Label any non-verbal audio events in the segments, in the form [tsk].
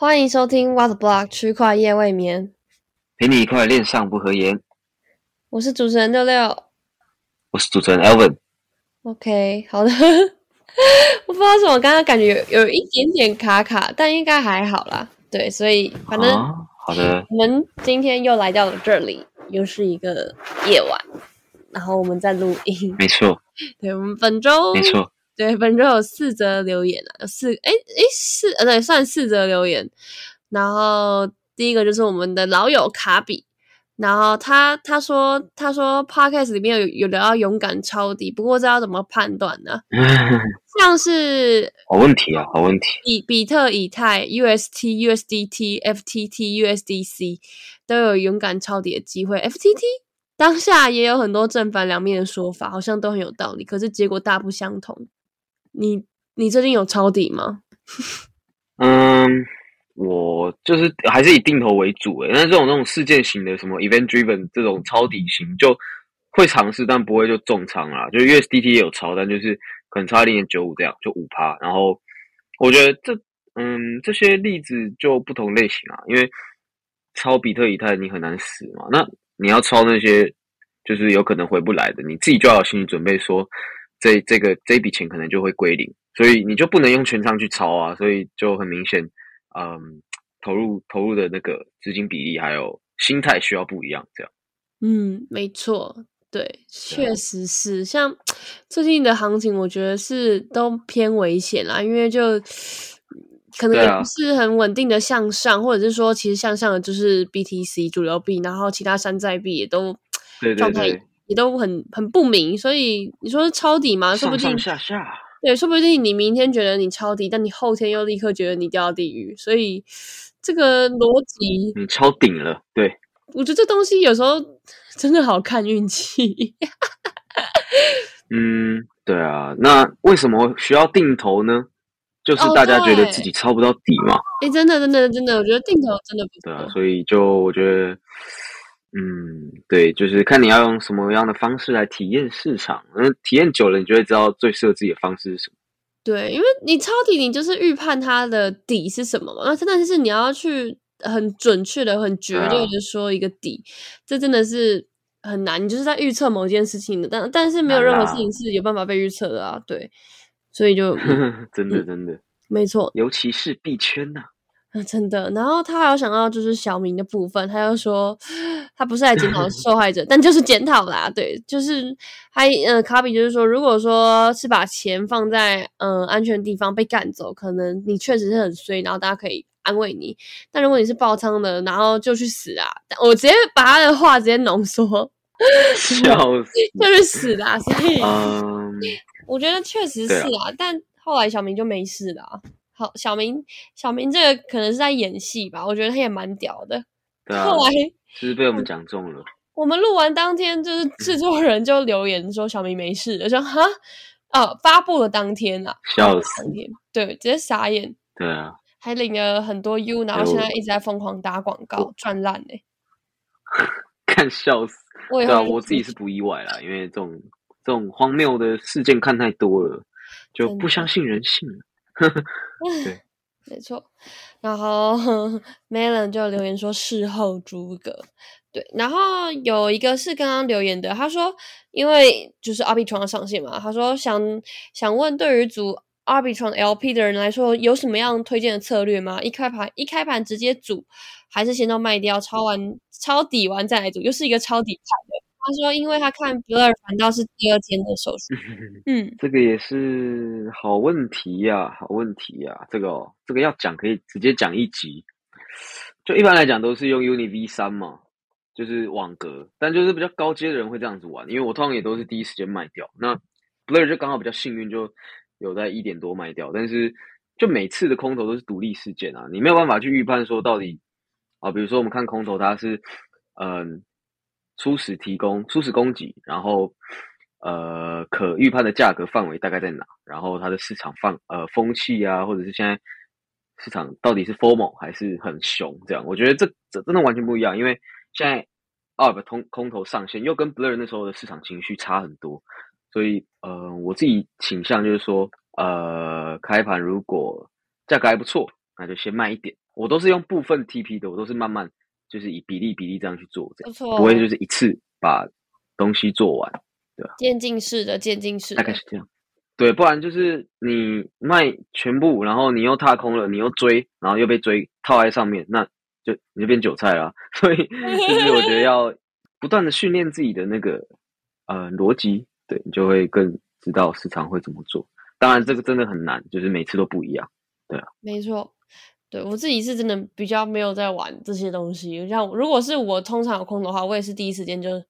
欢迎收听 What Block 区块夜未眠，陪你一块恋上不合言。我是主持人六六。我是主持人 Elvin。OK，好的。[laughs] 我不知道为什么，刚刚感觉有有一点点卡卡，但应该还好啦。对，所以反正好的。我们今天又来到了这里，又是一个夜晚，然后我们在录音。没错。[laughs] 对，我们本周没错。对，本周有四则留言啊，有四哎哎四呃对，算四则留言。然后第一个就是我们的老友卡比。然后他他说他说 podcast 里面有有聊到勇敢抄底，不过这要怎么判断呢？[laughs] 像是好问题啊，好问题。比比特、以太、UST、USDT、FTT、USDC 都有勇敢抄底的机会。FTT 当下也有很多正反两面的说法，好像都很有道理，可是结果大不相同。你你最近有抄底吗？[laughs] 嗯。我就是还是以定投为主诶，那这种那种事件型的什么 event driven 这种抄底型就会尝试，但不会就重仓啊。就是 USDT 也有抄，但就是可能差零点九五这样，就五趴。然后我觉得这嗯这些例子就不同类型啊，因为抄比特以太你很难死嘛，那你要抄那些就是有可能回不来的，你自己就要有心理准备，说这这个这笔钱可能就会归零，所以你就不能用全仓去抄啊，所以就很明显。嗯，投入投入的那个资金比例还有心态需要不一样，这样。嗯，没错，对，确实是。像最近的行情，我觉得是都偏危险啦，因为就可能也不是很稳定的向上，或者是说，其实向上的就是 BTC 主流币，然后其他山寨币也都状态也都很很不明，所以你说是抄底吗？说不定下下。对，说不定你明天觉得你抄底，但你后天又立刻觉得你掉到地狱，所以这个逻辑你抄顶了。对，我觉得这东西有时候真的好看运气。[laughs] 嗯，对啊，那为什么需要定投呢？就是大家觉得自己抄不到底嘛。哎，真的，真的，真的，我觉得定投真的不对啊，所以就我觉得。嗯，对，就是看你要用什么样的方式来体验市场，嗯，体验久了，你就会知道最适合自己的方式是什么。对，因为你抄底，你就是预判它的底是什么嘛。那真的是你要去很准确的、很绝对的说一个底，这真的是很难。你就是在预测某件事情的，但但是没有任何事情是有办法被预测的啊。对，所以就 [laughs] 真的真的没错，尤其是币圈呐。啊，真的。然后他还有想到就是小明的部分，他又说他不是来检讨受害者，但就是检讨啦。对，就是他呃，卡比就是说，如果说是把钱放在嗯安全地方被干走，可能你确实是很衰，然后大家可以安慰你。但如果你是爆仓的，然后就去死啊！我直接把他的话直接浓缩，[laughs] 笑死，就是死啦。所以我觉得确实是啊，但后来小明就没事了。好，小明，小明这个可能是在演戏吧？我觉得他也蛮屌的。对啊。后来是被我们讲中了。我们录完当天，就是制作人就留言说小明没事，就说哈，哦，发布了当天啊，笑死，当天对，直接傻眼。对啊。还领了很多 U，然后现在一直在疯狂打广告赚烂呢。[laughs] 看笑死。对啊，我自己是不意外啦，因为这种这种荒谬的事件看太多了，就不相信人性了。[laughs] 对，[laughs] 没错。然后 [laughs] Melon 就留言说事后诸葛。对，然后有一个是刚刚留言的，他说因为就是 Arbitron 上线嘛，他说想想问对于组 Arbitron LP 的人来说，有什么样推荐的策略吗？一开盘一开盘直接组，还是先到卖掉，抄完抄底完再来组？又是一个抄底盘的。他说：“因为他看 Blur 反倒是第二天的手术。[laughs] ”嗯，这个也是好问题呀，好问题呀。这个这个要讲可以直接讲一集。就一般来讲都是用 Uni V 三嘛，就是网格，但就是比较高阶的人会这样子玩。因为我通常也都是第一时间卖掉。那 Blur 就刚好比较幸运，就有在一点多卖掉。但是就每次的空头都是独立事件啊，你没有办法去预判说到底啊。比如说我们看空头，它是嗯。初始提供、初始供给，然后呃，可预判的价格范围大概在哪？然后它的市场放呃风气啊，或者是现在市场到底是 formal 还是很熊？这样，我觉得这这真的完全不一样。因为现在 ARB 空空头上线，又跟 Blur 那时候的市场情绪差很多，所以呃，我自己倾向就是说，呃，开盘如果价格还不错，那就先卖一点我都是用部分 TP 的，我都是慢慢就是以比例比例这样去做，这样不错，不会就是一次把东西做完，对吧渐进式的，渐进式的大概是，这样。对，不然就是你卖全部，然后你又踏空了，你又追，然后又被追套在上面，那就你就变韭菜了。[laughs] 所以 [laughs] 就是我觉得要不断的训练自己的那个呃逻辑，对你就会更知道市场会怎么做。当然这个真的很难，就是每次都不一样。对啊没错。对我自己是真的比较没有在玩这些东西，像如果是我通常有空的话，我也是第一时间就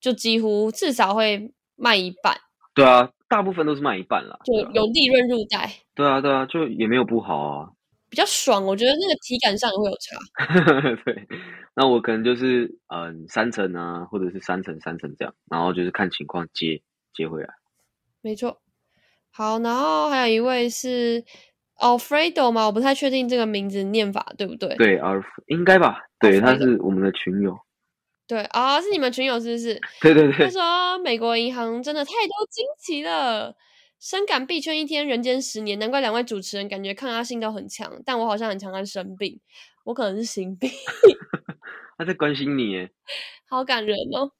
就几乎至少会卖一半，对啊，大部分都是卖一半啦。就有利润入袋，对啊，对啊，就也没有不好啊。比较爽。我觉得那个体感上也会有差。[laughs] 对，那我可能就是嗯三层啊，或者是三层三层这样，然后就是看情况接接回来。没错。好，然后还有一位是 Alfredo 吗？我不太确定这个名字念法对不对？对，而应该吧？对，他是我们的群友。对啊、是你们群友是不是？[laughs] 对对对他，说美国银行真的太多惊奇了，深感币圈一天，人间十年，难怪两位主持人感觉抗压性都很强，但我好像很常常生病，我可能是心病 [laughs] [laughs] 他在关心你耶。好感人哦，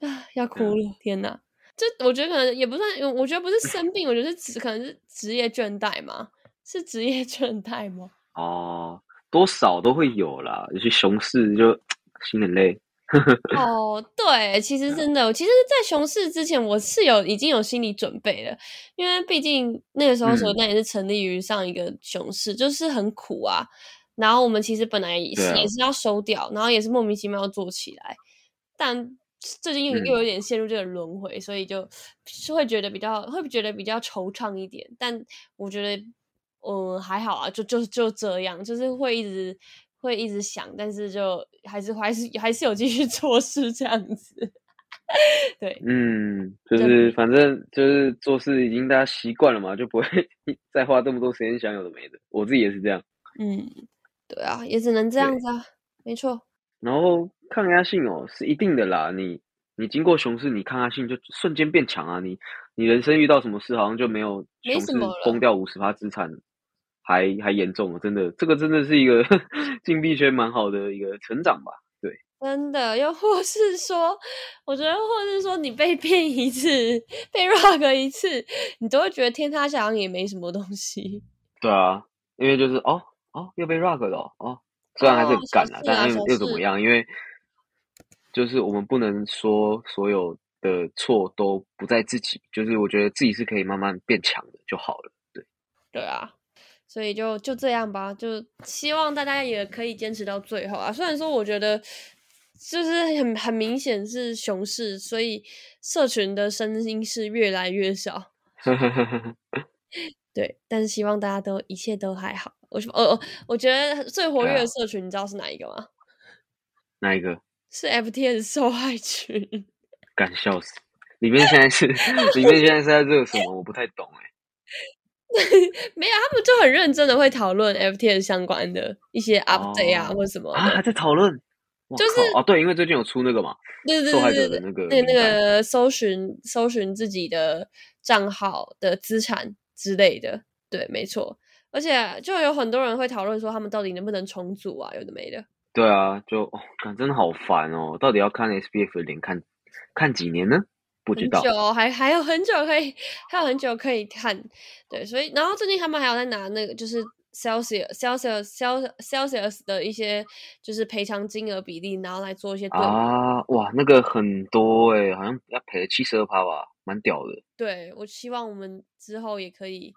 啊，要哭了，天哪！这我觉得可能也不算，我觉得不是生病，我觉得是职可能是职业倦怠嘛，是职业倦怠吗？[laughs] 哦，多少都会有啦，有些熊市就 [tsk] 心很累。[laughs] 哦，对，其实真的，其实，在熊市之前，我是有已经有心理准备了，因为毕竟那个时候嗯手段也是成立于上一个熊市，就是很苦啊。然后我们其实本来也是、啊也是要收掉，然后也是莫名其妙要做起来，但最近又、嗯又有点陷入这个轮回，所以就是会觉得比较会觉得比较惆怅一点。但我觉得，嗯，还好啊，就就就这样，就是会一直会一直想，但是就还是还是还是有继续 [laughs] 做事这样子。[laughs] 对，嗯，就是反正就是做事已经大家习惯了嘛，就不会 [laughs] 再花这么多时间想有的没的。我自己也是这样。嗯，对啊，也只能这样子啊，没错。然后抗压性哦是一定的啦，你你经过熊市，你抗压性就瞬间变强啊！你你人生遇到什么事，好像就没有熊市没什么了崩掉五十趴资产还还严重了，真的，这个真的是一个 [laughs] 进币圈蛮好的一个成长吧？对，真的，又或是说，我觉得，或是说，你被骗一次，被 rock 一次，你都会觉得天塌下来也没什么东西。对啊，因为就是哦哦又被 rug 了哦哦，虽然还是很哦干啦，小事啊但又又怎么样？因为就是我们不能说所有的错都不在自己，就是我觉得自己是可以慢慢变强的就好了。对，对啊，所以就就这样吧，就希望大家也可以坚持到最后啊。虽然说我觉得就是很很明显是熊市，所以社群的声音是越来越少。[laughs] 对，但是希望大家都一切都还好。我说，呃，我觉得最活跃的社群，你知道是哪一个吗？哪一个是 FTS 受害群。敢笑死！里面现在是 [laughs] 里面现在是在热什么？我不太懂哎、[laughs] 没有，他们就很认真的会讨论 FTS 相关的一些 update 啊，哦或者什么啊，还。在讨论，就是哦，对，因为最近有出那个嘛，对对受害对那个那个那个搜寻搜寻自己的账号的资产之类的，对，没错。而且就有很多人会讨论说，他们到底能不能重组啊？有的没的。对啊，就哦，真的好烦哦！到底要看 SBF 的脸看看几年呢？不知道。很久哦还还有很久可以，还有很久可以看。对，所以然后最近他们还有在拿那个就是 Celsius Celsius Celsius Celsius 的一些就是赔偿金额比例，然后来做一些对比。啊，哇，那个很多诶，好像要赔七十二趴吧，蛮屌的。对我希望我们之后也可以。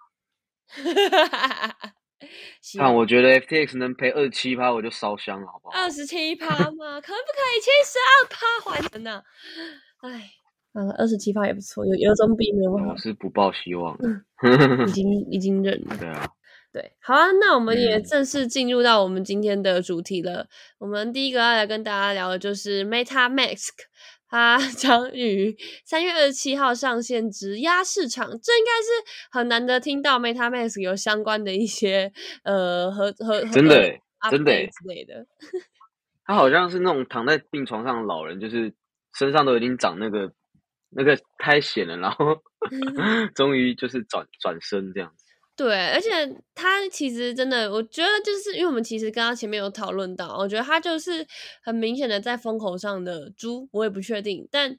希看，望我觉得 FTX 能赔二十七趴，我就烧香了，好不好？二十七趴吗？可不可以七十二趴 [laughs] 还成呢？哎，嗯，二十七发也不错，有有总比没有好我，是不抱希望的。已经已经认了。对啊，对，好啊，那我们也嗯正式进入到我们今天的主题了。我们第一个要来跟大家聊的就是 MetaMask，它 [laughs] 将于三月二十七号上线直压市场，这应该是很难得听到 MetaMask 有相关的一些呃和和和真的真的欸之类的。[laughs] 他好像是那种躺在病床上的老人，就是身上都已经长那个那个太险了，然后 [laughs] 终于就是转转身这样子。对，而且他其实真的，我觉得就是因为我们其实刚刚前面有讨论到，我觉得他就是很明显的在风口上的猪，我也不确定，但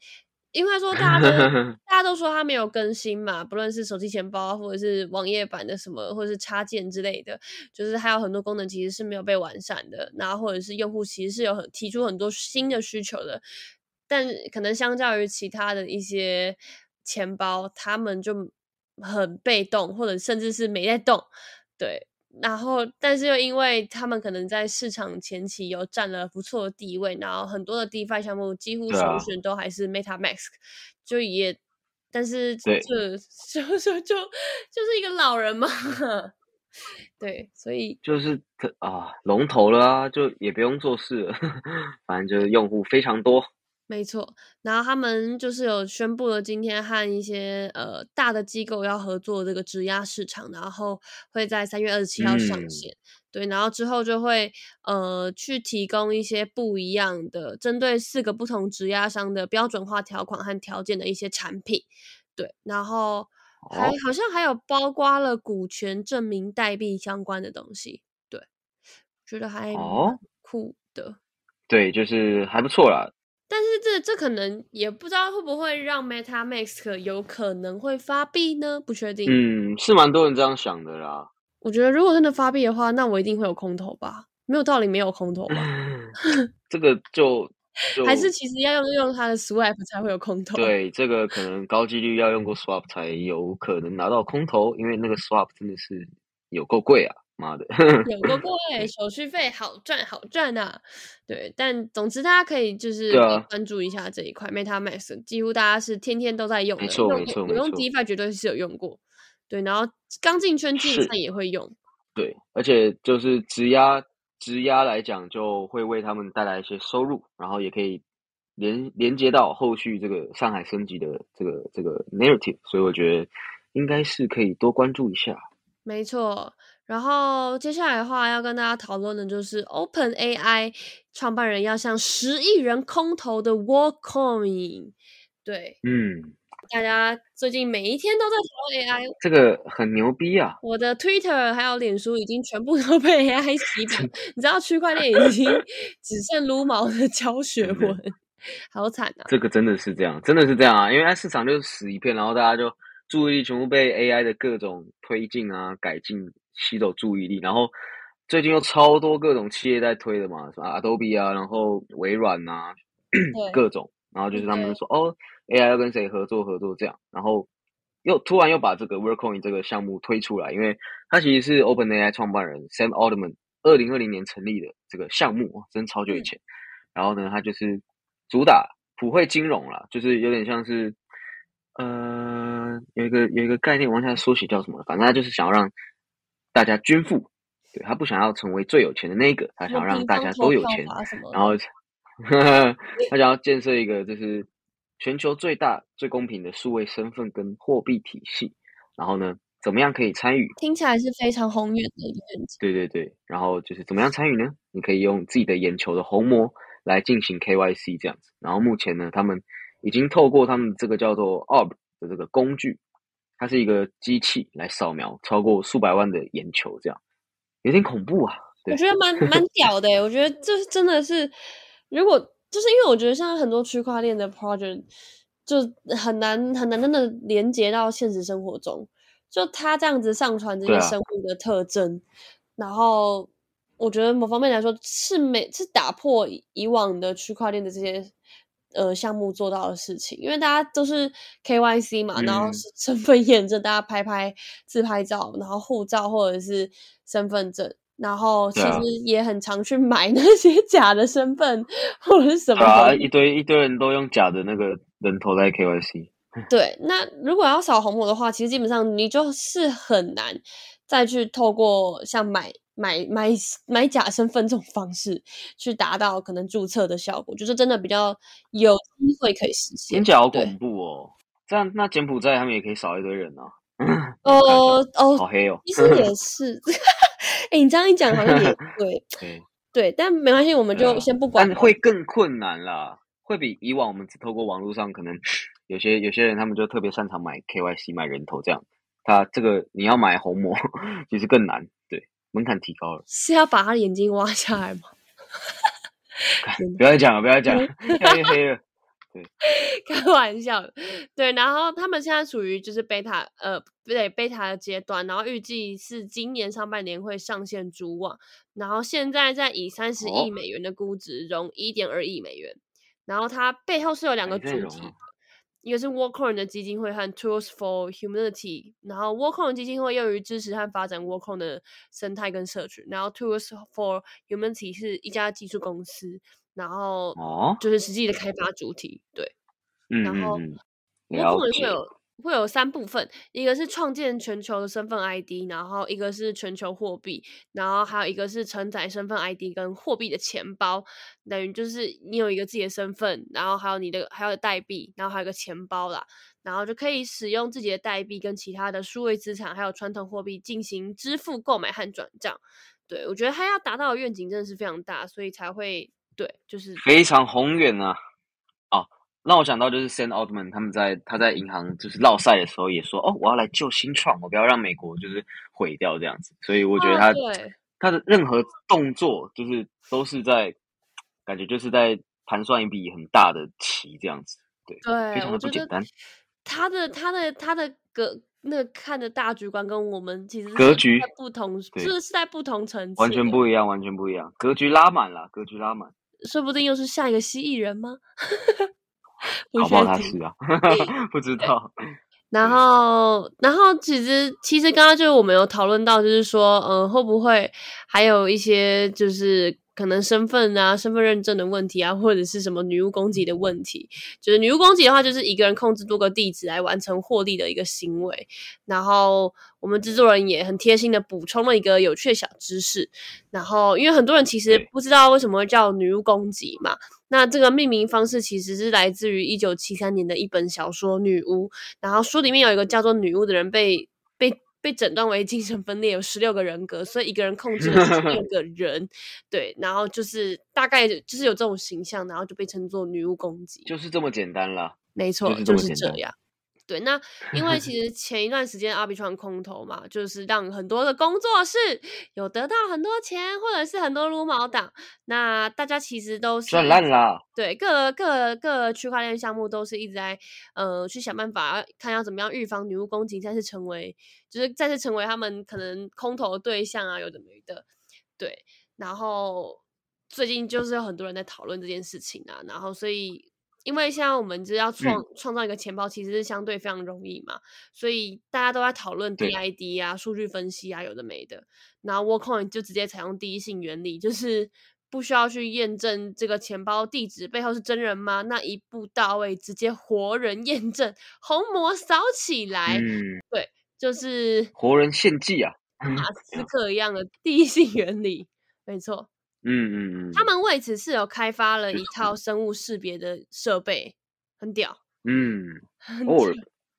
因为说大家都 [laughs] 大家都说他没有更新嘛，不论是手机钱包或者是网页版的什么，或者是插件之类的，就是还有很多功能其实是没有被完善的，然后或者是用户其实是有很提出很多新的需求的，但可能相较于其他的一些钱包，他们就。很被动，或者甚至是没在动，对。然后，但是又因为他们可能在市场前期有占了不错的地位，然后很多的 DeFi 项目几乎首选都还是 MetaMask，就也，但是这就就就就是一个老人嘛，[laughs] 对，所以就是啊，龙头了啊，就也不用做事了，[laughs] 反正就是用户非常多。没错，然后他们就是有宣布了今天和一些呃大的机构要合作这个质押市场，然后会在三月二十七号上线。对，然后之后就会呃去提供一些不一样的，针对四个不同质押商的标准化条款和条件的一些产品。对，然后还好像还有包括了股权证明代币相关的东西。对，觉得还酷的。对，就是还不错啦。但是这这可能也不知道会不会让 MetaMask 有可能会发币呢？不确定。嗯，是蛮多人这样想的啦。我觉得如果真的发币的话，那我一定会有空投吧？没有道理没有空投吧？[laughs] 这个 [laughs] 就还是其实要用用它的 Swap 才会有空投。对，这个可能高几率要用过 Swap 才有可能拿到空投，因为那个 Swap 真的是有够贵啊。妈的，有个 [laughs] 贵，手续费好赚好赚呐。对，但总之大家可以就是关注一下这一块，MetaMask 几乎大家是天天都在用的，没错没错我用 DeFi 绝对是有用过。对，然后刚进圈进上也会用。对，而且就是质押质押来讲，就会为他们带来一些收入，然后也可以连连接到后续这个上海升级的这个这个 narrative，所以我觉得应该是可以多关注一下。没错。然后接下来的话要跟大家讨论的就是 Open AI 创办人要向十亿人空投的 Workcoin，对，嗯，大家最近每一天都在讨论 AI，这个很牛逼啊！我的 Twitter 还有脸书已经全部都被 AI 洗版，你知道区块链已经只剩撸毛的教学文，好惨啊！这个真的是这样，真的是这样啊！因为市场就是死一片，然后大家就注意力全部被 AI 的各种推进啊、改进。吸走注意力，然后最近又超多各种企业在推的嘛，什么 Adobe 啊，然后微软呐，各种，然后就是他们说哦，AI 要跟谁合作合作这样，然后又突然又把这个 Workcoin 这个项目推出来，因为它其实是 OpenAI 创办人 Sam Altman 二零二零年成立的这个项目，真超久以前。然后呢，它就是主打普惠金融啦，就是有点像是呃有一个有一个概念，往下缩写叫什么，反正他就是想要让。大家均富，对他不想要成为最有钱的那个，他想要让大家都有钱，然后他想要建设一个就是全球最大、最公平的数位身份跟货币体系。然后呢，怎么样可以参与？听起来是非常宏远的一个愿景。对对对，然后就是怎么样参与呢？你可以用自己的眼球的虹膜来进行 KYC 这样子。然后目前呢，他们已经透过他们这个叫做 Orb 的这个工具。它是一个机器来扫描超过数百万的眼球，这样有点恐怖啊！我觉得蛮 [laughs] 蛮屌的，我觉得这真的是，如果就是因为我觉得现在很多区块链的 project 就很难很难真的连接到现实生活中，就它这样子上传这些生物的特征，然后我觉得某方面来说是没是打破以往的区块链的这些。呃，项目做到的事情，因为大家都是 KYC 嘛，然后 [laughs] 身份验证，大家拍拍自拍照，然后护照或者是身份证，然后其实也很常去买 [laughs] 那些假的身份或者是什么，一堆一堆人都用假的那个人头在 KYC。对，那如果要扫红魔的话，其实基本上你就是很难再去透过像买。买买买假身份这种方式去达到可能注册的效果，就是真的比较有机会可以实现。听起来好恐怖哦！这样那柬埔寨他们也可以少一堆人啊。[clears throat] 哦哦，好黑哦。其实也 [laughs] 是，哎，你这样一讲好像也 [laughs] 对。对对，但没关系，我们就先不管。但会更困难啦，会比以往我们只透过网络上，可能有些有些人他们就特别擅长买 KYC 买人头这样。他这个你要买虹膜，[laughs] 其实更难，对，门槛提高了。是要把他的眼睛挖下来吗？[laughs] 不要再讲了，不要再讲了，[laughs] 太黑了。[laughs] 开玩笑，对，然后他们现在处于就是贝塔，呃，不对，贝塔的阶段，然后预计是今年上半年会上线主网，然后现在在以三十亿美元的估值融一点二亿美元，然后它背后是有两个主体，一个是 Workcoin 的基金会和 Tools for Humanity，然后 Workcoin 基金会用于支持和发展 Workcoin 的生态跟社群，然后 Tools for Humanity 是一家技术公司。然后哦，就是实际的开发主体，对，嗯，然后 Workon 会有会有三部分，一个是创建全球的身份 ID，然后一个是全球货币，然后还有一个是承载身份 ID 跟货币的钱包，等于就是你有一个自己的身份，然后还有你的还有代币，然后还有个钱包啦，然后就可以使用自己的代币跟其他的数位资产还有传统货币进行支付、购买和转账。对我觉得他要达到的愿景真的是非常大，所以才会。对，就是非常宏远啊！哦，让我想到就是 Sam Altman 他们在他在银行就是落赛的时候也说，哦，我要来救新创，我不要让美国就是毁掉这样子。所以我觉得他他的任何动作就是都是在感觉就是在盘算一笔很大的棋这样子。对，对，非常的不简单。他的他的他的格那看的大局观跟我们其实格局不同，就是是在不同层次，完全不一样，完全不一样。格局拉满了，格局拉满。说不定又是下一个蜥蜴人吗？[laughs] 不好他是啊，[laughs] 不知道。[laughs] 然后，然后其实，其实刚刚就是我们有讨论到，就是说，嗯，会不会还有一些就是。可能身份啊、身份认证的问题啊，或者是什么女巫攻击的问题，就是女巫攻击的话，就是一个人控制多个地址来完成获利的一个行为。然后我们制作人也很贴心的补充了一个有趣的小知识。然后因为很多人其实不知道为什么会叫女巫攻击嘛，那这个命名方式其实是来自于一九七三年的一本小说《女巫》，然后书里面有一个叫做女巫的人被被。被诊断为精神分裂，有十六个人格，所以一个人控制了十六个 [laughs] 人，对，然后就是大概就是有这种形象，然后就被称作女巫攻击，就是这么简单了，没错，就是这样。对，那 [laughs] 因为其实前一段时间阿比川空投嘛，就是让很多的工作室有得到很多钱，或者是很多撸毛党。那大家其实都是赚烂了。对，各各各区块链项目都是一直在呃去想办法，看要怎么样预防女巫攻击再次成为，就是再次成为他们可能空投的对象啊，有的没的。对，然后最近就是有很多人在讨论这件事情啊，然后所以。因为现在我们就要创创造一个钱包，其实是相对非常容易嘛，所以大家都在讨论 DID 啊、数据分析啊，有的没的。然后 Workcoin 就直接采用第一性原理，就是不需要去验证这个钱包地址背后是真人吗？那一步到位，直接活人验证，虹膜扫起来，嗯对，就是活人献祭啊，[laughs] 马斯克一样的第一性原理，没错。嗯嗯嗯，他们为此是有开发了一套生物识别的设备，很屌。嗯，哦，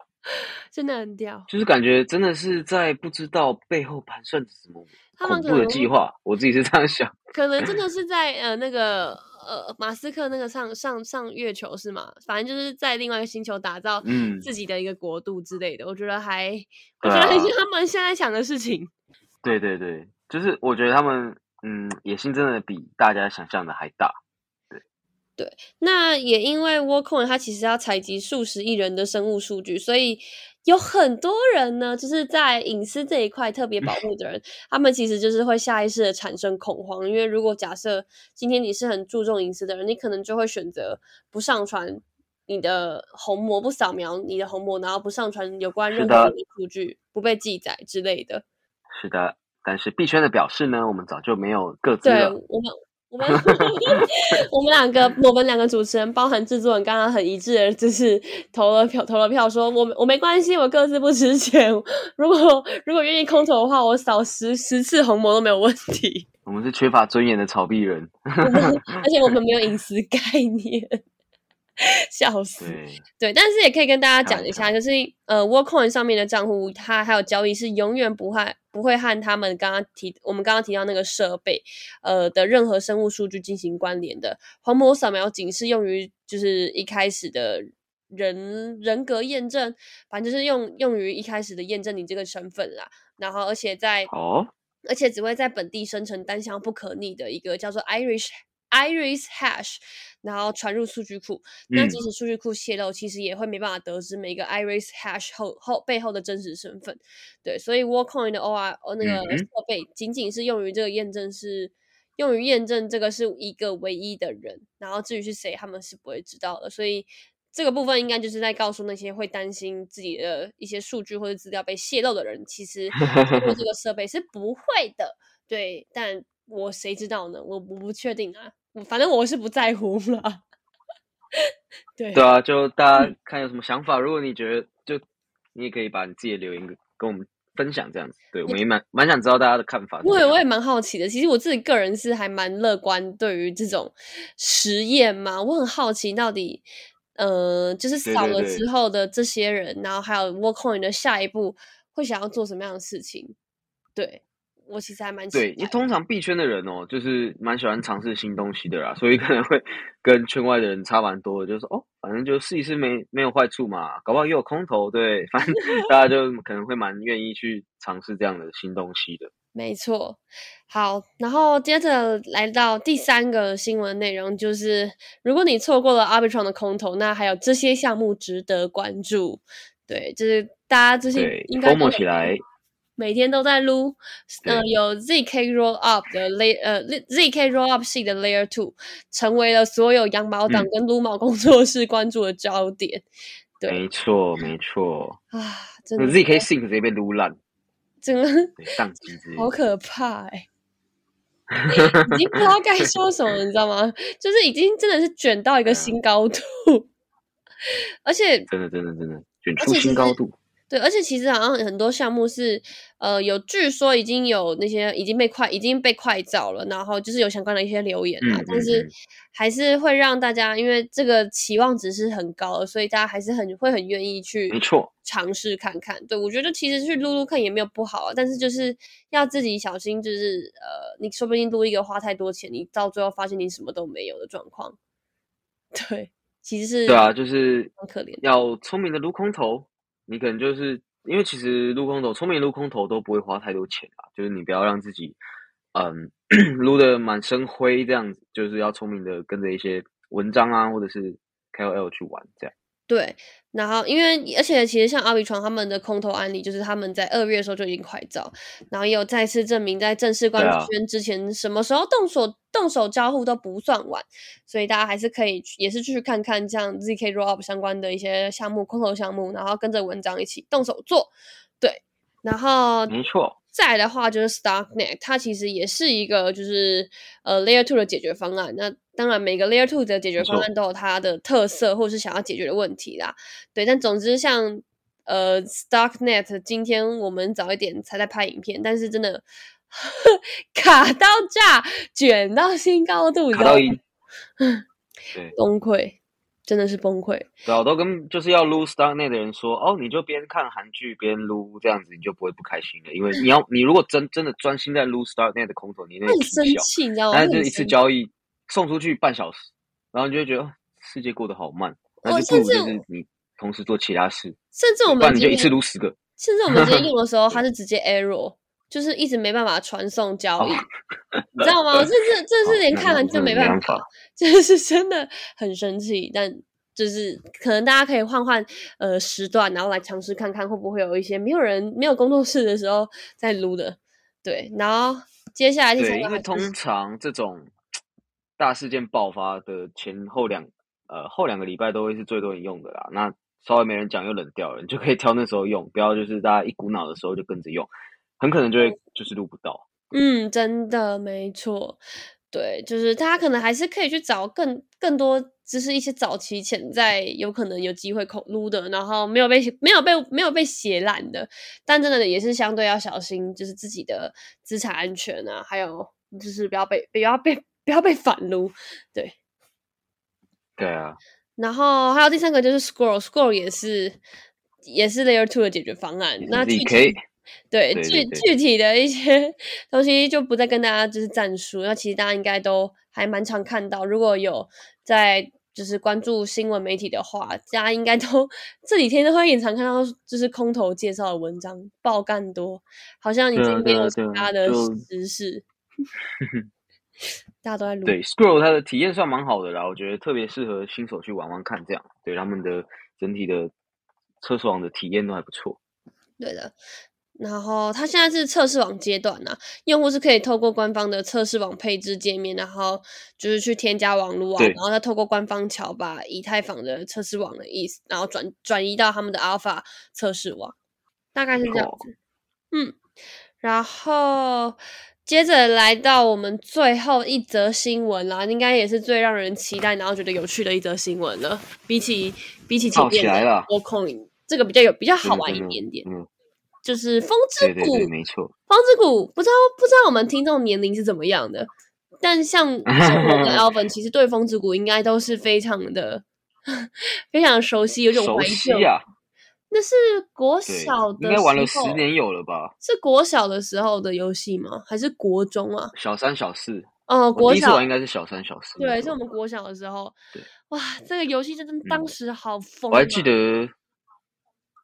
[laughs] 真的很屌，就是感觉真的是在不知道背后盘算着什么恐怖的计划。我自己是这样想，可能真的 [laughs] 是在呃那个呃马斯克那个上上上月球是吗？反正就是在另外一个星球打造自己的一个国度之类的。我觉得还，[laughs] 我觉得很像他们现在想的事情。对对对，就是我觉得他们。嗯，野心真的比大家想象的还大，对对。那也因为 Workcoin 它其实要采集数十亿人的生物数据，所以有很多人呢，就是在隐私这一块特别保护的人，[laughs] 他们其实就是会下意识的产生恐慌。因为如果假设今天你是很注重隐私的人，你可能就会选择不上传你的虹膜，不扫描你的虹膜，然后不上传有关任何的数据，不被记载之类的。是的。但是币圈的表示呢，我们早就没有各自了。我们我们 [laughs] 我们两个，我们两个主持人，包含制作人，刚刚很一致的，就是投了票，投了票，说我我没关系，我各自不值钱。如果如果愿意空投的话，我扫十十次红魔都没有问题。我们是缺乏尊严的草币人，[laughs] 而且我们没有隐私概念。[laughs] 笑死，对，但是也可以跟大家讲一下，就是呃，Workcoin 上面的账户，它还有交易是永远不会不会和他们刚刚提我们刚刚提到那个设备呃的任何生物数据进行关联的。虹膜扫描仅是用于就是一开始的人人格验证，反正就是用用于一开始的验证你这个身份啦。然后而且在哦，而且只会在本地生成单向不可逆的一个叫做 Irish Iris Hash，然后传入数据库。那嗯即使数据库泄露，其实也会没办法得知每个 Iris Hash 后后背后的真实身份。对，所以 Warcoin 的 OR 呃那个设备仅仅是用于这个验证是。用于验证这个是一个唯一的人，然后至于是谁，他们是不会知道的。所以这个部分应该就是在告诉那些会担心自己的一些数据或者资料被泄露的人，其实 [laughs] 通过这个设备是不会的。对，但我谁知道呢？我我不确定啊，我反正我是不在乎了。[laughs] 对，对啊，就大嗯家看有什么想法，如果你觉得就你也可以把你自己的留言跟跟我们分享，这样子，对我们也蛮蛮想知道大家的看法。我也我也蛮好奇的。其实我自己个人是还蛮乐观，对于这种实验嘛，我很好奇到底，呃，就是对对对扫了之后的这些人，然后还有 Workcoin 的下一步会想要做什么样的事情？对我其实还蛮期对，因为。通常币圈的人哦，就是蛮喜欢尝试新东西的啦，所以可能会 [laughs] 跟圈外的人差蛮多的，就是哦，反正就试一试没没有坏处嘛，搞不好又有空头，对，[laughs] 反正 [laughs] 大家就可能会蛮愿意去尝试这样的新东西的。没错，好，然后接着来到第三个新闻内容，就是如果你错过了 Arbitron 的空投，那还有这些项目值得关注。对，就是大家最近对应该每天都在撸，呃，有 ZK Roll Up 的 Layer，呃，ZK Roll Up 系的 Layer Two 成为了所有羊毛党嗯跟撸毛工作室关注的焦点。对没错没错，啊，真的 ZK Sync 直接被撸烂，[laughs] 真的对，宕机之类的。好可怕哎、[laughs] 已经不知道该说什么，你知道吗？就是已经真的是卷到一个新高度，[laughs] 而且真的真的真的卷出新高度。对，而且其实好像很多项目是，呃，有据说已经有那些已经被快已经被快照了，然后就是有相关的一些留言啊，嗯但是还是会让大家因为这个期望值是很高的，所以大家还是很会很愿意去没错尝试看看。对我觉得其实去撸撸看也没有不好啊，但是就是要自己小心，就是呃，你说不定撸一个花太多钱，你到最后发现你什么都没有的状况。[laughs] 对，其实是对啊，就是很可怜。要聪明的撸空头，你可能就是因为其实撸空头，聪明撸空头都不会花太多钱啊，就是你不要让自己嗯 [clears throat] 撸的满身灰这样子，就是要聪明的跟着一些文章啊，或者是 KOL 去玩这样。对，然后因为而且其实像阿比床他们的空投案例，就是他们在二月的时候就已经快照，然后也有再次证明在正式官宣之前，什么时候动手动手交互都不算晚，所以大家还是可以去也是去看看像 ZK Roll Up 相关的一些项目空投项目，然后跟着文章一起动手做，对，然后没错，再来的话就是 Starknet，它其实也是一个就是呃 Layer Two 的解决方案。那当然每个 Layer Two 的解决方案都有它的特色或是想要解决的问题啦。对，但总之像呃 Starknet，今天我们早一点才在拍影片，但是真的 [laughs] 卡到炸，卷到新高度，你知道吗？卡到音，对，崩溃，真的是崩溃。对啊，我都跟就是要撸 Starnet 的人说，哦，你就边看韩剧边撸，这样子你就不会不开心了，因为你要你如果真真的专心在撸 Starnet 的空投，你那会很。生气，你知道吗？但是就一次交易送出去半小时，然后你就会觉得哦世界过得好慢，那就不如甚至就是你同时做其他事，甚至我不然你就一次撸十个。甚至我们直接用的时候，[laughs] 它是直接 error，就是一直没办法传送交易，[laughs] 你知道吗？这这这是连看完就没办法法，[laughs] 就是真的很生气。但就是可能大家可以换换呃时段，然后来尝试看看会不会有一些没有人没有工作室的时候在撸的，对。然后接下来第三对，因为通常这种 [tsk] 大事件爆发的前后两呃后两个礼拜都会是最多人用的啦。那稍微没人讲又冷掉了，你就可以挑那时候用，不要就是大家一股脑的时候就跟着用，很可能就会就是录不到。嗯，真的没错，对，就是大家可能还是可以去找更更多，就是一些早期潜在有可能有机会口撸的，然后没有被没有被没有被写烂的，但真的也是相对要小心，就是自己的资产安全啊，还有就是不要被不要被不要被反撸，对。对啊，然后还有第三个就是 Scroll，Scroll 也是也是 Layer Two 的解决方案。那具体对具具体的一些 [laughs] 东西就不再跟大家就是战术。那其实大家应该都还蛮常看到，如果有在就是关注新闻媒体的话，大家应该都这几天都会很常看到，就是空头介绍的文章爆干多，好像已经没有其他的就知识，[laughs] 大家都在录。对 Scroll 它的体验算蛮好的啦，我觉得特别适合新手去玩玩看，这样对他们的整体的测试网的体验都还不错。对的。然后它现在是测试网阶段啊、用户是可以透过官方的测试网配置界面，然后就是去添加网络啊，然后再透过官方桥把以太坊的测试网的意思，然后转转移到他们的 Alpha 测试网，大概是这样子。嗯，然后接着来到我们最后一则新闻啦，应该也是最让人期待，然后觉得有趣的一则新闻了。比起比起前面的这个比较有比较好玩一点点。嗯，就是风之谷，对对对，没错。风之谷不知道不知道我们听众年龄是怎么样的，但像像我跟 [laughs] Alvin，其实对风之谷应该都是非常的 [laughs] 非常熟悉，有种熟怀旧。悉啊，那是国小，的应该玩了十，年有了吧？是国小的时候的游戏吗？还是国中啊？小三、小四，哦，我国小第一次玩应该是小三、小四对，是。我们国小的时候对。哇，这个游戏真的当嗯时好疯、啊我还记，得，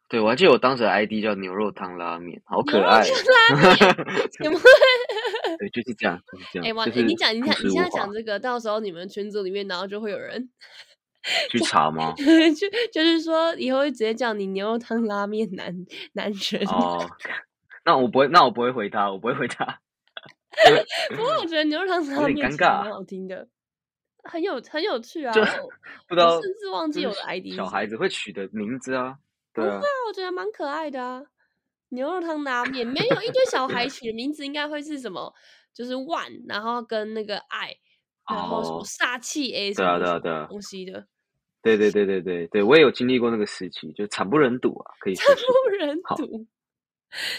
对我还记得我当时的 ID 叫牛肉汤拉面，好可爱牛肉爱汤哦。[laughs] 有没有对，就是这样，就是这哎、样。哇，就是哎你讲，你讲，你现在讲，这个，到时候你们群组里面，然后就会有人去查吗？[laughs] 就就是说，以后会直接叫你牛肉汤拉面男男神。哦，那我不会，那我不会回他，我不会回他。[laughs] 不过我觉得牛肉汤拉面其实尴尬蛮好听的，很有很有趣啊。不知道我甚至忘记我的就是 ID 是什么小孩子会取的名字啊不会，啊，我觉得蛮可爱的啊。牛肉汤拉面没有一堆小孩 [laughs] 取的名字，应该会是什么？就是万，然后跟那个爱，然后什么哦煞气 A 什么什么对啊对啊东西的，对对对对对对，我也有经历过那个时期，就惨不忍睹啊，可以惨。不忍睹，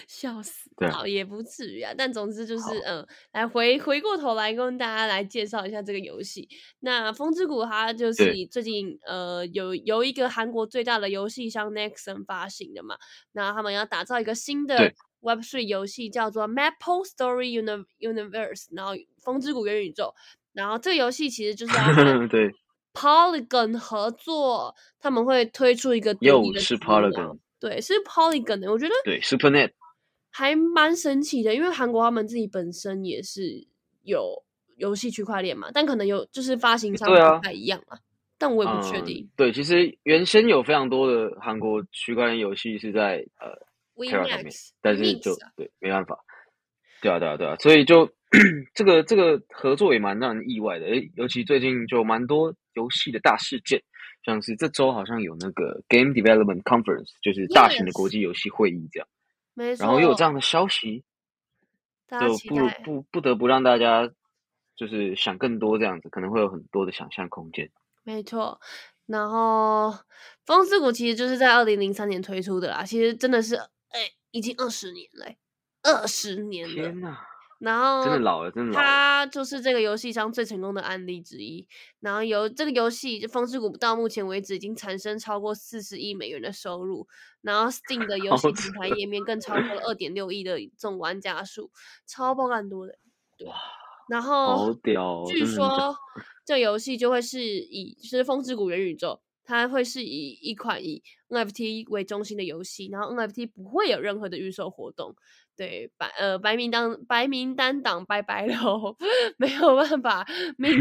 笑死！倒也不至于啊，但总之就是嗯，来回回过头来跟大家来介绍一下这个游戏。那风之谷它就是以最近呃有由一个韩国最大的游戏商 Nexon 发行的嘛，那他们要打造一个新的 Web 3游戏，叫做 Maple Story Uni Universe，然后风之谷元宇宙。然后这个游戏其实就是要和 [laughs] 对，Polygon 合作，他们会推出一个独又是 Polygon 对，是 Polygon 的，我觉得对，SuperNet，还蛮神奇的，因为韩国他们自己本身也是有游戏区块链嘛，但可能有就是发行商不太一样啊，但我也不确嗯定。对，其实原先有非常多的韩国区块链游戏是在呃 Terra 上面 WeMax，但是就啊对没办法，对啊对啊对啊，所以就这个这个合作也蛮让人意外的，诶，尤其最近就蛮多游戏的大事件，像是这周好像有那个 Game Development Conference，就是大型的国际游戏会议这样，没错，然后又有这样的消息，就不。不不得不让大家就是想更多这样子，可能会有很多的想象空间。没错，然后风之谷其实就是在二零零三年推出的啦，其实真的是哎、已经二十年嘞、二十年了。天哪，然后真的老了，真的老了。它就是这个游戏商最成功的案例之一。然后由这个游戏《风之谷》到目前为止已经产生超过四十亿美元的收入，然后 Steam 的游戏平台页面更超过了二点六亿的这种玩家数，超爆干多的。对，然好后屌哦！据说 [laughs] 这个游戏就会是以就是《风之谷元宇宙》，它会是以一款以 NFT 为中心的游戏，然后 NFT 不会有任何的预售活动。对白呃白名单白名单党拜拜喽，[laughs] 没有办法命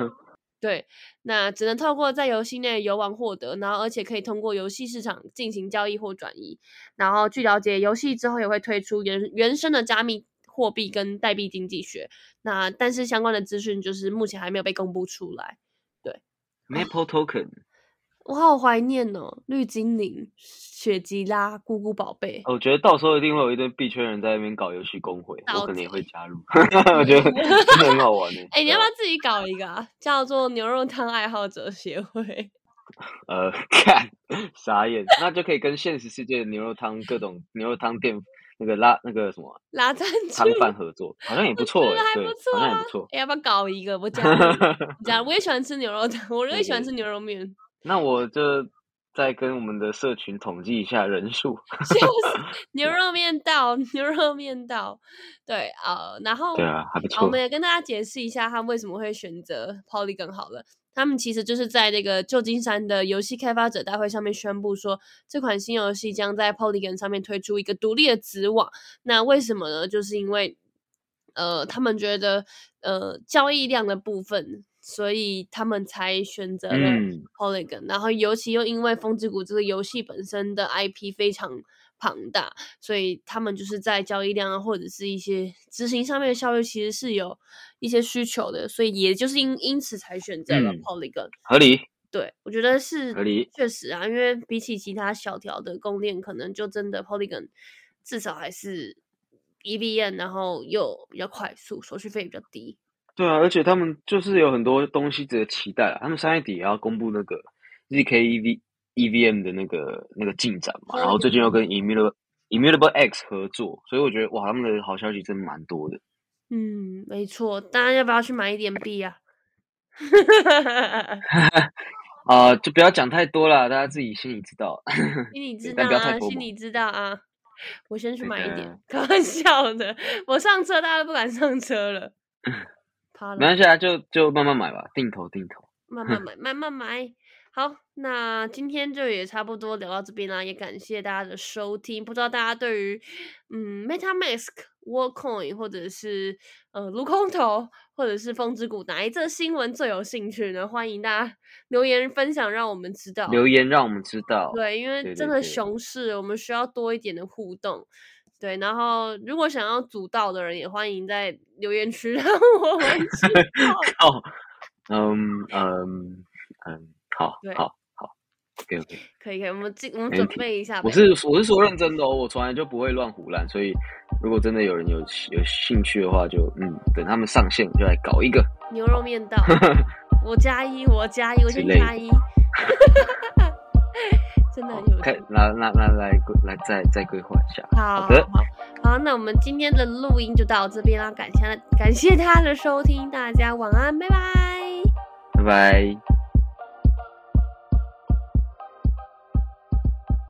[laughs] 对，那只能透过在游戏内游玩获得，然后而且可以通过游戏市场进行交易或转移。然后据了解，游戏之后也会推出原原生的加密货币跟代币经济学。那但是相关的资讯就是目前还没有被公布出来。对 Maple Token，我好怀念哦，绿精灵、雪吉拉、姑姑宝贝。我觉得到时候一定会有一堆币圈人在那边搞游戏公会，我可能也会加入。[laughs] 我觉得真的很好玩呢。[laughs] 哎、你要不要自己搞一个啊？叫做牛肉汤爱好者协会。[laughs] 呃，看傻眼，那就可以跟现实世界的牛肉汤各种牛肉汤店那个拉那个什么拉赞助汤饭合作，好像也不错哎，对觉得还不，错啊好像也不错。哎要不要搞一个？我加入加，我也喜欢吃牛肉汤，我对喜欢吃牛肉面。那我就再跟我们的社群统计一下人数。[laughs] [laughs] 牛肉面到，[laughs] 牛肉面到，对呃，然后对啊，还不错好我们。也跟大家解释一下他为什么会选择 Polygon 好了。他们其实就是在那个旧金山的游戏开发者大会上面宣布说，这款新游戏将在 Polygon 上面推出一个独立的子网。那为什么呢？就是因为呃，他们觉得呃交易量的部分，所以他们才选择了嗯 Polygon。然后尤其又因为《风之谷》这个游戏本身的 IP 非常庞大，所以他们就是在交易量啊，或者是一些执行上面的效率，其实是有一些需求的。所以也就是因因此才选择了嗯 Polygon。合理。对，我觉得是合理确实啊，因为比起其他小条的供链，可能就真的 Polygon 至少还是 EVM，然后又比较快速，手续费比较低。对啊，而且他们就是有很多东西值得期待啊。他们三月底也要公布那个 ZK EV EVM 的那个那个进展嘛，然后最近又跟 Immutable Immutable X 合作，所以我觉得哇，他们的好消息真的蛮多的。嗯，没错，大家要不要去买一点币啊？[laughs] 啊、就不要讲太多了，大家自己心里知道。心里知道啊，心里知道啊。我先去买一点，开玩笑的。我上车，大家都不敢上车了。[laughs] 没。关系啊，就就慢慢买吧，定投定投。慢慢 [laughs] 买，慢慢买。好，那今天就也差不多聊到这边啦，也感谢大家的收听。不知道大家对于嗯 MetaMask、Workcoin 或者是呃卢空头或者是风之谷哪一则新闻最有兴趣呢？欢迎大家留言分享，让我们知道。留言让我们知道。对，因为真的熊市，我们需要多一点的互动。对，然后如果想要组到的人，也欢迎在留言区 [laughs] 让我们 [laughs] 知道。哦，嗯嗯嗯，好好好，OK OK。[laughs] 可以，可以，我们这我们准备一下呗。我是我是说认真的哦，我从来就不会乱胡乱，所以如果真的有人有有兴趣的话就，嗯，等他们上线就来搞一个。牛肉面道，我加一，我加一，我先加一，真的很有开趣。那那那来来再再规划一下。好好的，好，好，那我们今天的录音就到这边了，感谢感谢大家的收听，大家晚安，拜拜。拜拜。